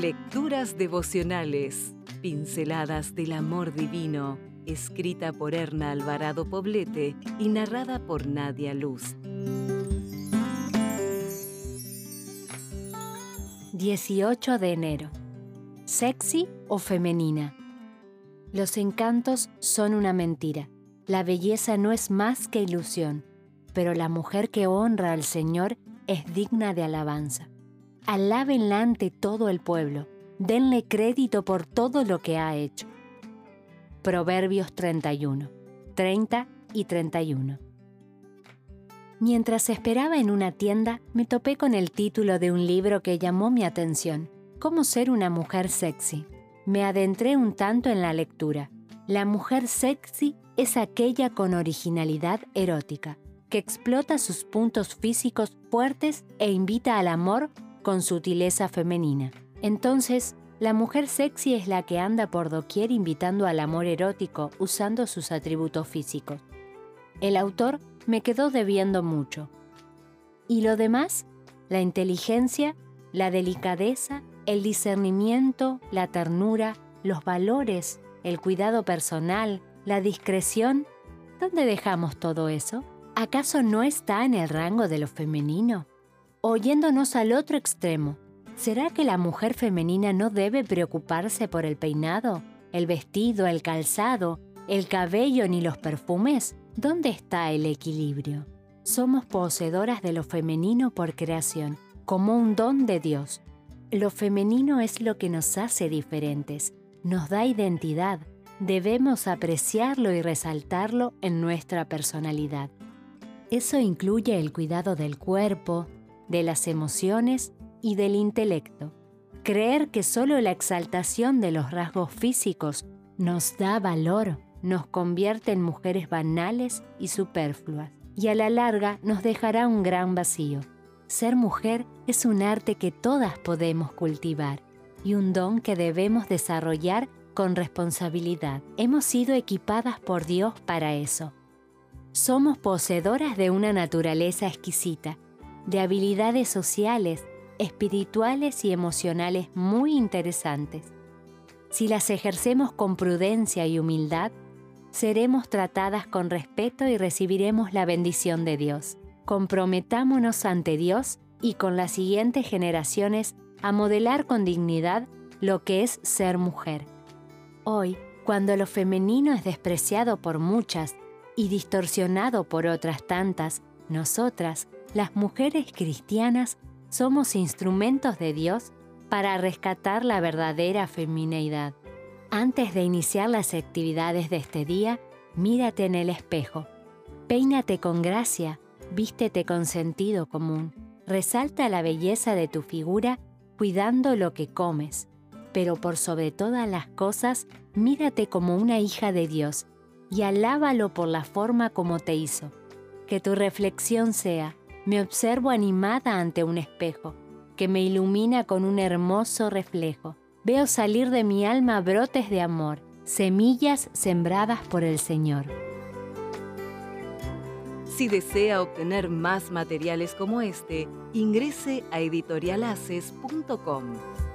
Lecturas devocionales, pinceladas del amor divino, escrita por Erna Alvarado Poblete y narrada por Nadia Luz. 18 de enero. ¿Sexy o femenina? Los encantos son una mentira. La belleza no es más que ilusión, pero la mujer que honra al Señor es digna de alabanza. Alábenla ante todo el pueblo, denle crédito por todo lo que ha hecho. Proverbios 31, 30 y 31. Mientras esperaba en una tienda, me topé con el título de un libro que llamó mi atención, Cómo ser una mujer sexy. Me adentré un tanto en la lectura. La mujer sexy es aquella con originalidad erótica, que explota sus puntos físicos fuertes e invita al amor con sutileza femenina. Entonces, la mujer sexy es la que anda por doquier invitando al amor erótico usando sus atributos físicos. El autor me quedó debiendo mucho. ¿Y lo demás? La inteligencia, la delicadeza, el discernimiento, la ternura, los valores, el cuidado personal, la discreción. ¿Dónde dejamos todo eso? ¿Acaso no está en el rango de lo femenino? Oyéndonos al otro extremo, ¿será que la mujer femenina no debe preocuparse por el peinado, el vestido, el calzado, el cabello ni los perfumes? ¿Dónde está el equilibrio? Somos poseedoras de lo femenino por creación, como un don de Dios. Lo femenino es lo que nos hace diferentes, nos da identidad. Debemos apreciarlo y resaltarlo en nuestra personalidad. Eso incluye el cuidado del cuerpo, de las emociones y del intelecto. Creer que solo la exaltación de los rasgos físicos nos da valor nos convierte en mujeres banales y superfluas, y a la larga nos dejará un gran vacío. Ser mujer es un arte que todas podemos cultivar y un don que debemos desarrollar con responsabilidad. Hemos sido equipadas por Dios para eso. Somos poseedoras de una naturaleza exquisita de habilidades sociales, espirituales y emocionales muy interesantes. Si las ejercemos con prudencia y humildad, seremos tratadas con respeto y recibiremos la bendición de Dios. Comprometámonos ante Dios y con las siguientes generaciones a modelar con dignidad lo que es ser mujer. Hoy, cuando lo femenino es despreciado por muchas y distorsionado por otras tantas, nosotras las mujeres cristianas somos instrumentos de Dios para rescatar la verdadera femineidad. Antes de iniciar las actividades de este día, mírate en el espejo. Peínate con gracia, vístete con sentido común. Resalta la belleza de tu figura cuidando lo que comes. Pero por sobre todas las cosas, mírate como una hija de Dios y alábalo por la forma como te hizo. Que tu reflexión sea, me observo animada ante un espejo, que me ilumina con un hermoso reflejo. Veo salir de mi alma brotes de amor, semillas sembradas por el Señor. Si desea obtener más materiales como este, ingrese a editorialaces.com.